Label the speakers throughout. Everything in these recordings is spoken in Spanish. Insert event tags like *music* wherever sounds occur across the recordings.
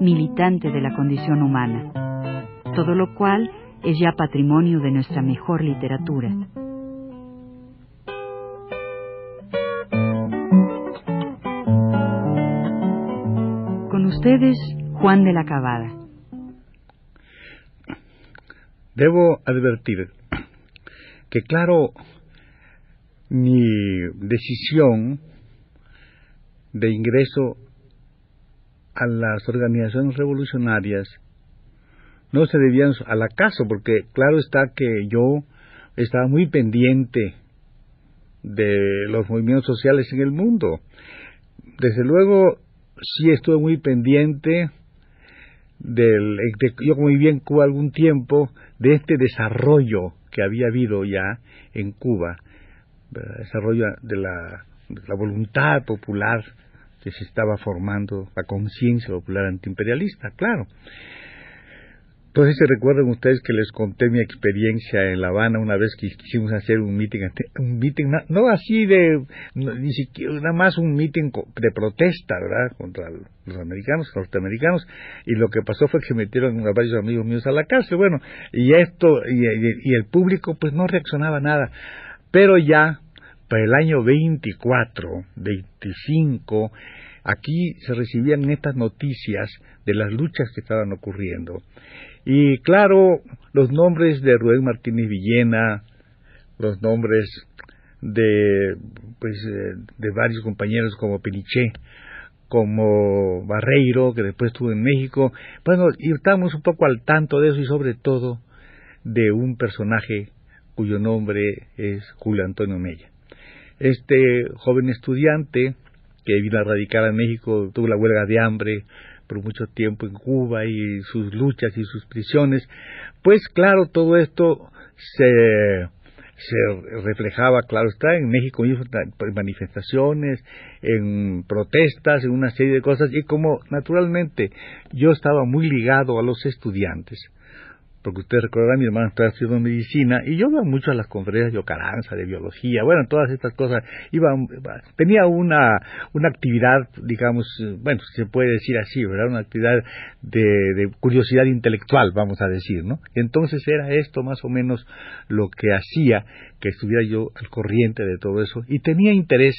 Speaker 1: militante de la condición humana, todo lo cual es ya patrimonio de nuestra mejor literatura. Con ustedes, Juan de la Cabada.
Speaker 2: Debo advertir que claro, mi decisión de ingreso a las organizaciones revolucionarias no se debían al acaso, porque claro está que yo estaba muy pendiente de los movimientos sociales en el mundo. Desde luego, sí estuve muy pendiente del, yo como viví en Cuba algún tiempo, de este desarrollo que había habido ya en Cuba, desarrollo de de la voluntad popular que se estaba formando la conciencia popular antiimperialista, claro. Entonces se recuerdan ustedes que les conté mi experiencia en La Habana una vez que quisimos hacer un meeting, un meeting no así de, ni siquiera, nada más un meeting de protesta, ¿verdad? Contra los americanos, norteamericanos, y lo que pasó fue que metieron a varios amigos míos a la cárcel, bueno, y esto, y, y el público pues no reaccionaba nada, pero ya para el año 24, 25, aquí se recibían estas noticias de las luchas que estaban ocurriendo. Y claro, los nombres de Rubén Martínez Villena, los nombres de, pues, eh, varios compañeros como Peniché, como Barreiro, que después estuvo en México. Bueno, y estábamos un poco al tanto de eso y sobre todo de un personaje cuyo nombre es Julio Antonio Mella. Este joven estudiante que vino a radicar a México tuvo la huelga de hambre por mucho tiempo en Cuba y sus luchas y sus prisiones, pues claro, todo esto se, se reflejaba, claro está, en México en manifestaciones, en protestas, en una serie de cosas, y como naturalmente yo estaba muy ligado a los estudiantes, porque ustedes recordarán, mi hermano está estudiando medicina, y yo iba mucho a las conferencias de Ocaranza, de biología, bueno, todas estas cosas, iba, tenía una, una actividad, digamos, bueno, se puede decir así, ¿verdad? Una actividad de, de curiosidad intelectual, vamos a decir, ¿no? Entonces era esto más o menos lo que hacía que estuviera yo al corriente de todo eso, y tenía interés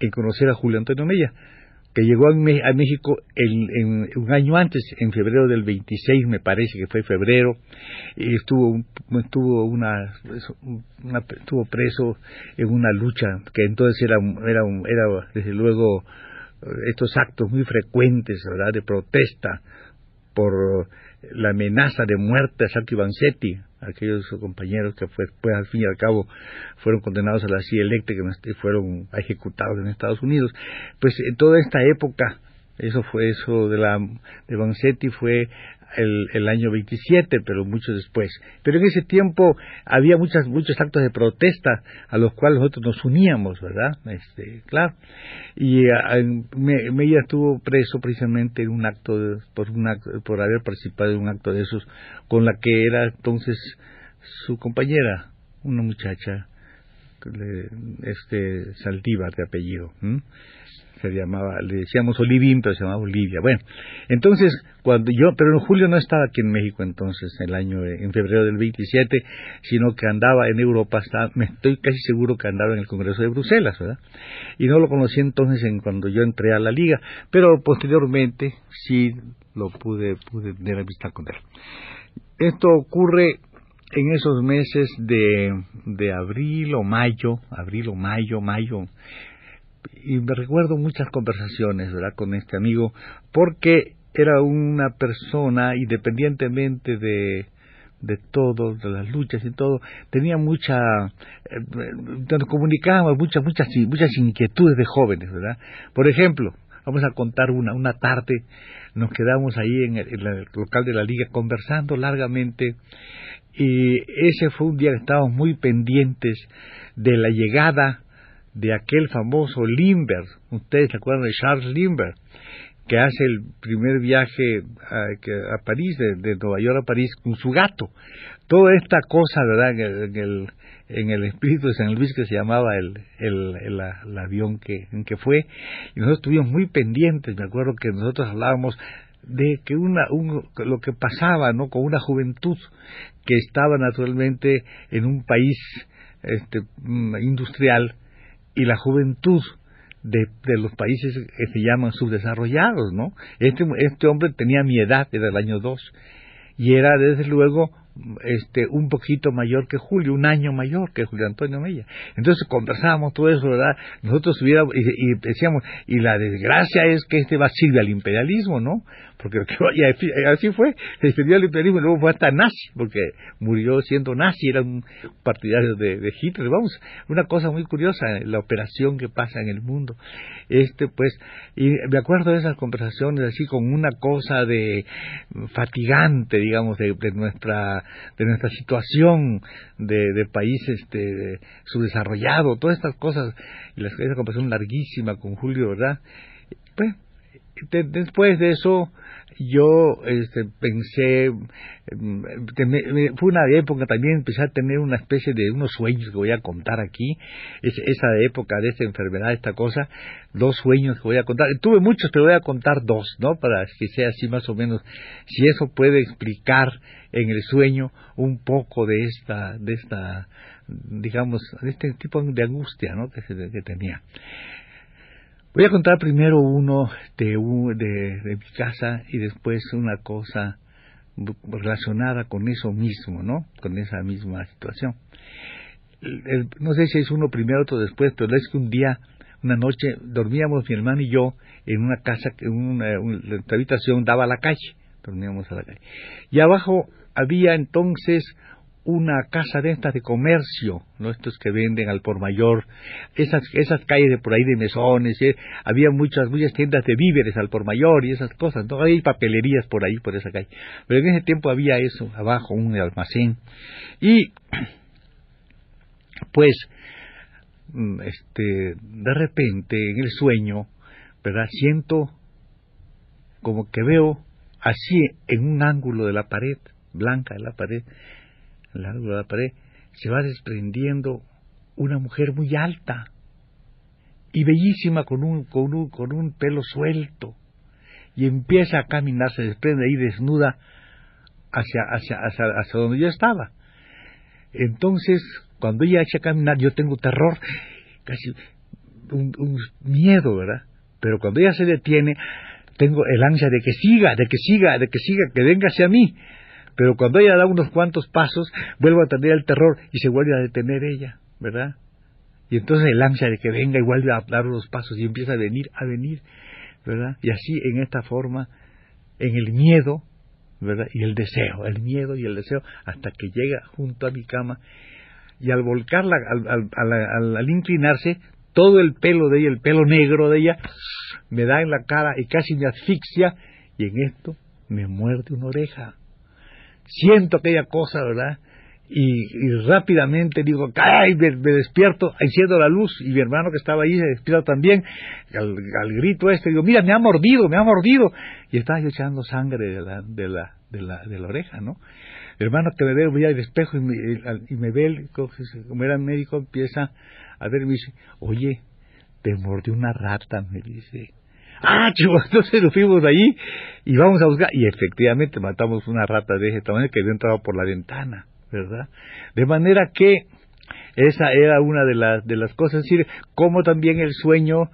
Speaker 2: en conocer a Julio Antonio Mella que llegó a, México en, un año antes, en febrero del 26, me parece que fue febrero, y estuvo, estuvo, una, estuvo preso en una lucha que entonces era, era, era desde luego estos actos muy frecuentes ¿verdad? de protesta por la amenaza de muerte a Santi Vanzetti, aquellos compañeros que fue, pues al fin y al cabo fueron condenados a la silla eléctrica y fueron ejecutados en Estados Unidos. Pues en toda esta época, eso fue eso de la de Vanzetti fue el, el, año 27, pero mucho después. Pero en ese tiempo había muchas, muchos actos de protesta a los cuales nosotros nos uníamos, ¿verdad? Este, claro. Y me, Mella estuvo preso precisamente en un acto, por, un por haber participado en un acto de esos con la que era entonces su compañera, una muchacha, este Saldívar de apellido se llamaba, le decíamos Olivín, pero se llamaba Olivia. Bueno, entonces, cuando yo, pero en julio no estaba aquí en México entonces, el año, en febrero del 27, sino que andaba en Europa, me estoy casi seguro que andaba en el Congreso de Bruselas, ¿verdad? Y no lo conocí entonces en cuando yo entré a la liga, pero posteriormente sí lo pude, pude tener amistad con él. Esto ocurre en esos meses de, de abril o mayo, abril o mayo, mayo, y me recuerdo muchas conversaciones, ¿verdad?, con este amigo, porque era una persona, independientemente de, de todo, de las luchas y todo, tenía mucha, eh, nos comunicábamos muchas, muchas, muchas inquietudes de jóvenes, ¿verdad? Por ejemplo, vamos a contar una, una tarde, nos quedamos ahí en el, local de la liga conversando largamente y ese fue un día que estábamos muy pendientes de la llegada de aquel famoso Limber, ustedes se acuerdan de Charles Limber, que hace el primer viaje a, a París, de, Nueva York a París, con su gato. Toda esta cosa, ¿verdad? En el, en el, espíritu de San Luis que se llamaba el, el, el, avión que, en que fue, y nosotros estuvimos muy pendientes, me acuerdo que nosotros hablábamos de que una, un, lo que pasaba ¿no? con una juventud que estaba naturalmente en un país este, mm, industrial y la juventud de, de, los países que se llaman subdesarrollados, ¿no? Este, este hombre tenía mi edad, era el año 2, y era desde luego este un poquito mayor que Julio, un año mayor que Julio Antonio Mella. Entonces conversábamos todo eso, ¿verdad? Nosotros hubiéramos, y, decíamos, y la desgracia es que este va sirve al imperialismo, ¿no? Porque así fue, se defendió al imperialismo y luego fue hasta nazi, porque murió siendo nazi, era un partidario de, de Hitler. Vamos, una cosa muy curiosa, la operación que pasa en el mundo. Este, pues, y me acuerdo de esas conversaciones así con una cosa de fatigante, digamos, de nuestra de nuestra situación de, de país este, subdesarrollado, todas estas cosas, y la, esa conversación larguísima con Julio, ¿verdad? Pues, después de eso, yo este, pensé, mm, fue una época también, empecé a tener una especie de unos sueños que voy a contar aquí, es, esa época de esta enfermedad, esta cosa, dos sueños que voy a contar, tuve muchos, pero voy a contar dos, ¿no? Para que sea así más o menos, si eso puede explicar en el sueño un poco de esta, de esta, digamos, de este tipo de angustia, ¿no? que, que tenía. Voy a contar primero uno de, de, mi casa y después una cosa relacionada con eso mismo, ¿no? Con esa misma situación. no sé si es uno primero o otro después, pero es que un día, una noche, dormíamos mi hermano y yo en una casa, en una, una habitación daba a la calle, dormíamos a la calle. Y abajo había entonces una casa de estas de comercio, ¿no? estos que venden al por mayor, esas, esas calles de por ahí de mesones, ¿eh? había muchas, muchas tiendas de víveres al por mayor y esas cosas, ¿no? hay papelerías por ahí, por esa calle. Pero en ese tiempo había eso, abajo, un almacén. Y, *clears throat* pues, mm, este, de repente, en el sueño, ¿verdad? Siento como que veo así en un ángulo de la pared, blanca de la pared, largo de la pared, se va desprendiendo una mujer muy alta y bellísima con un, con un, con un pelo suelto y empieza a caminar, se desprende ahí desnuda hacia, hacia, hacia, hacia donde yo estaba. Entonces, cuando ella echa a caminar, yo tengo terror, casi un, un, miedo, ¿verdad? Pero cuando ella se detiene, tengo el ansia de que siga, de que siga, de que siga, que venga hacia mí pero cuando ella da unos cuantos pasos, vuelvo a tener el terror y se vuelve a detener ella, ¿verdad? Y entonces el ansia de que venga y vuelve a dar unos pasos y empieza a venir, a venir, ¿verdad? Y así en esta forma, en el miedo, ¿verdad? Y el deseo, el miedo y el deseo, hasta que llega junto a mi cama y al volcarla, al, al inclinarse, todo el pelo de ella, el pelo negro de ella, me da en la cara y casi me asfixia y en esto me muerde una oreja siento aquella cosa, ¿verdad? Y, rápidamente digo, ¡ay! Me, despierto, enciendo la luz y mi hermano que estaba ahí se despierta también. Al, grito este, digo, mira, me ha mordido, me ha mordido. Y estaba yo echando sangre de la, de la, de la, de la oreja, ¿no? Mi hermano que me ve, voy al espejo y me, y me ve, como era médico, empieza a ver y me dice, oye, te mordió una rata, me dice. Ah, *laughs* chivo, entonces nos fuimos de allí y vamos a buscar. Y efectivamente matamos una rata de ese tamaño que había entrado por la ventana, ¿verdad? De manera que esa era una de las, de las cosas, es decir, como también el sueño,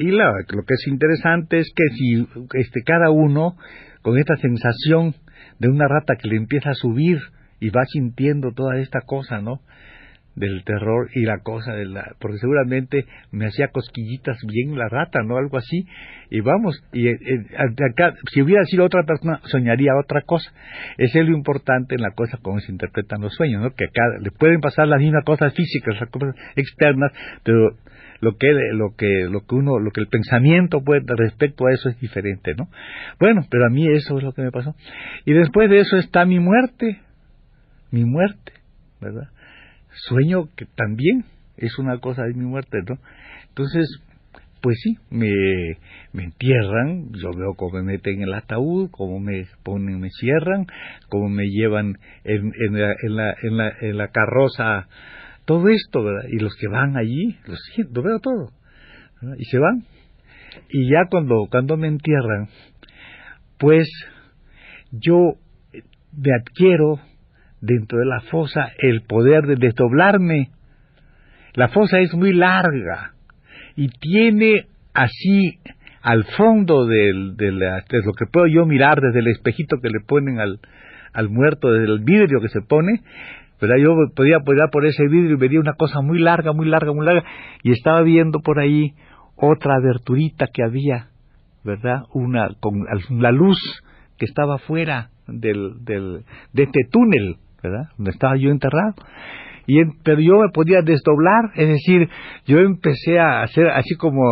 Speaker 2: y la, lo que es interesante es que si este, cada uno, con esta sensación de una rata que le empieza a subir y va sintiendo toda esta cosa, ¿no? Del terror y la cosa de la porque seguramente me hacía cosquillitas bien la rata no algo así. Y vamos y eh, eh, acá si hubiera sido otra persona soñaría otra cosa. Es lo importante en la cosa cómo se interpretan los sueños no que acá le pueden pasar las mismas cosas físicas las cosas externas pero lo que lo que lo que uno lo que el pensamiento puede respecto a eso es diferente no bueno pero a mí eso es lo que me pasó. Y después de eso está mi muerte mi muerte verdad sueño que también es una cosa de mi muerte no entonces pues sí, me, entierran, yo veo cómo me meten en el ataúd, cómo me ponen, me cierran, cómo me llevan en, en, la, en, la, en, la, en la carroza, todo esto, ¿verdad? Y los que van allí, lo veo todo, y se van. Y ya cuando, cuando me entierran, pues yo me adquiero dentro de la fosa el poder de desdoblarme. La fosa es muy larga, y tiene así al fondo del, de, lo que puedo yo mirar desde el espejito que le ponen al, al muerto, desde el vidrio que se pone, ¿verdad? Yo podía mirar por ese vidrio y veía una cosa muy larga, muy larga, muy larga, y estaba viendo por ahí otra aberturita que había, ¿verdad? Una, con la luz que estaba fuera del, del, de este túnel, ¿verdad? Donde estaba yo enterrado. Y pero yo me podía desdoblar, es decir, yo empecé a hacer así como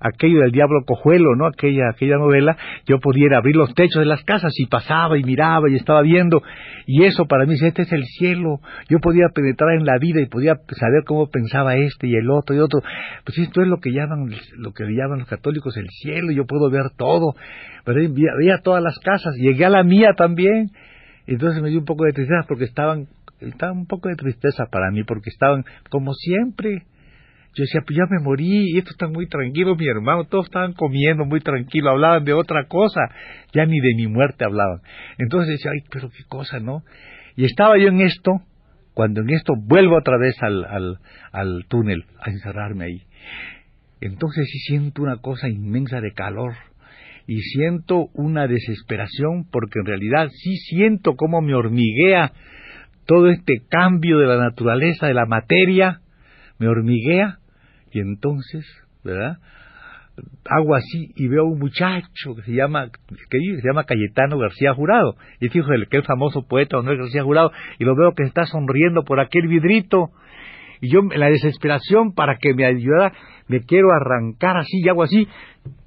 Speaker 2: aquello del diablo cojuelo, ¿no? Aquella, aquella novela, yo podía abrir los techos de las casas y pasaba y miraba y estaba viendo, y eso para mí, este es el cielo, yo podía penetrar en la vida y podía saber cómo pensaba este y el otro y otro, pues esto es lo que llaman, lo que llaman los católicos el cielo, yo puedo ver todo, pero veía todas las casas, llegué a la mía también, entonces me dio un poco de tristeza porque estaban estaba un poco de tristeza para mí porque estaban como siempre. Yo decía, pues ya me morí y esto está muy tranquilo, mi hermano, todos estaban comiendo muy tranquilo, hablaban de otra cosa, ya ni de mi muerte hablaban. Entonces decía, ay, pero qué cosa, ¿no? Y estaba yo en esto, cuando en esto vuelvo otra vez al, al, al túnel, a encerrarme ahí. Entonces sí siento una cosa inmensa de calor y siento una desesperación porque en realidad sí siento cómo me hormiguea todo este cambio de la naturaleza de la materia me hormiguea y entonces, ¿verdad? Hago así y veo a un muchacho que se llama que se llama Cayetano García Jurado, y es hijo del que el famoso poeta Manuel García Jurado, y lo veo que está sonriendo por aquel vidrito, y yo en la desesperación para que me ayudara, me quiero arrancar así y hago así,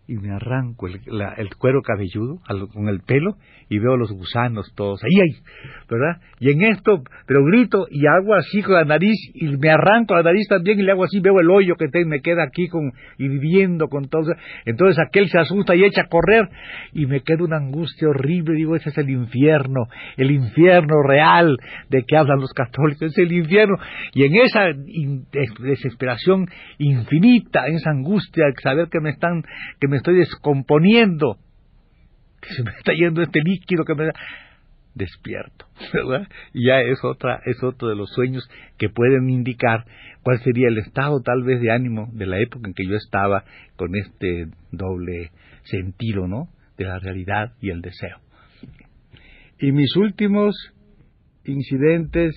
Speaker 2: y me arranco el, cuero cabelludo con el pelo y veo los gusanos todos ahí, ahí, ¿verdad? Y en esto, pero grito y hago así con la nariz y me arranco la nariz también y le hago así, veo el hoyo que me queda aquí con, y viviendo con todo. Entonces aquel se asusta y echa a correr y me queda una angustia horrible, digo, ese es el infierno, el infierno real de que hablan los católicos, es el infierno. Y en esa desesperación infinita, en esa angustia, saber que me están, que me estoy descomponiendo, que se me está yendo este líquido que me da despierto. Y ya es otra, es otro de los sueños que pueden indicar cuál sería el estado tal vez de ánimo de la época en que yo estaba con este doble sentido, ¿no? De la realidad y el deseo. Y mis últimos incidentes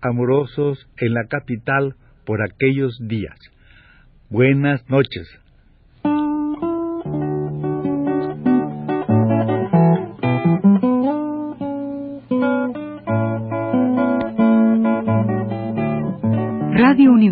Speaker 2: amorosos en la capital por aquellos días. Buenas noches.